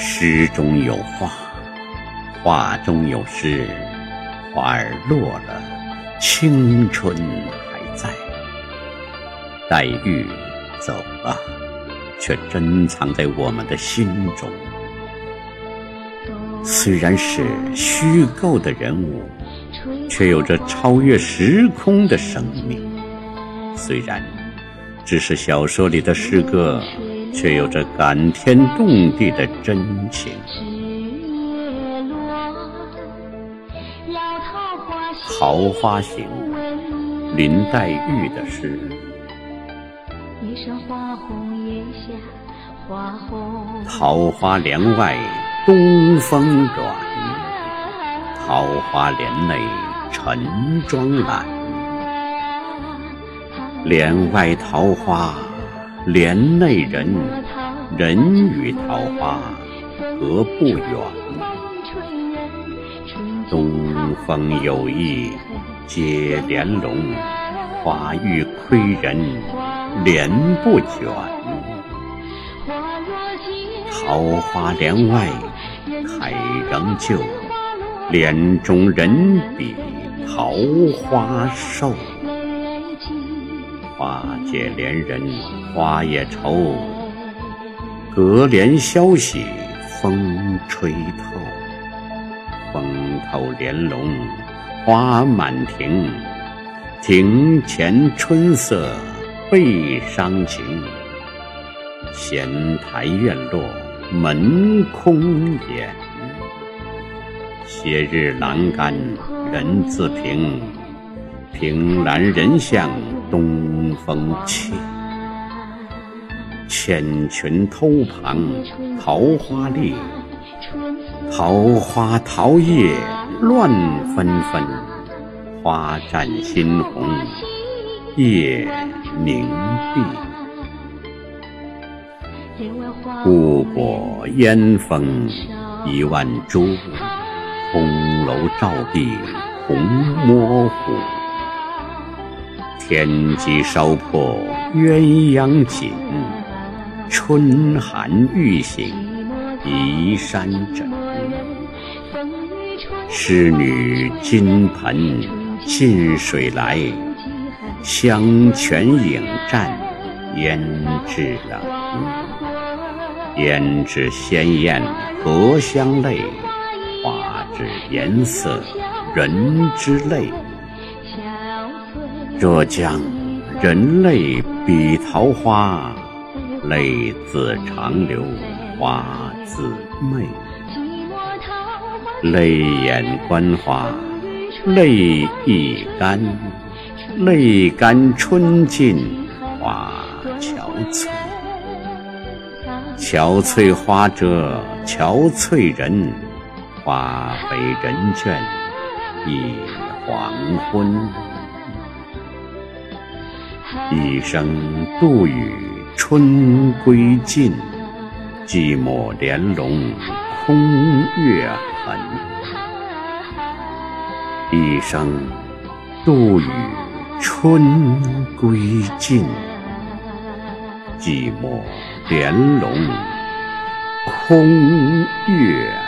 诗中有画，画中有诗，花儿落了，青春还在。黛玉走了，却珍藏在我们的心中。虽然是虚构的人物，却有着超越时空的生命；虽然只是小说里的诗歌。却有着感天动地的真情。《桃花行》，林黛玉的诗。桃花帘外东风软，桃花帘内晨妆懒。帘外桃花。帘内人，人与桃花隔不远。东风有意接莲笼，花欲窥人帘不卷。桃花帘外开仍旧，帘中人比桃花瘦。花解怜人，花也愁。隔帘消息，风吹透。风透帘笼，花满庭。庭前春色倍伤情。闲台院落，门空掩。斜日阑干，人自平。凭栏人向东风起，千群偷旁桃花丽，桃花桃叶乱纷纷，花绽新红叶凝碧。故国烟峰一万株，红楼照壁红模糊。天机烧破鸳鸯锦，春寒欲醒移山枕。诗女金盆进水来，香泉影战胭脂冷。胭脂鲜艳荷香泪，花脂颜色人之泪。若将人泪比桃花，泪自长流花自媚。泪眼观花，泪亦干，泪干春尽花憔悴。憔悴花折憔悴人，花飞人倦已黄昏。一声杜宇春归尽，寂寞帘笼空月痕。一声杜宇春归尽，寂寞帘笼空月。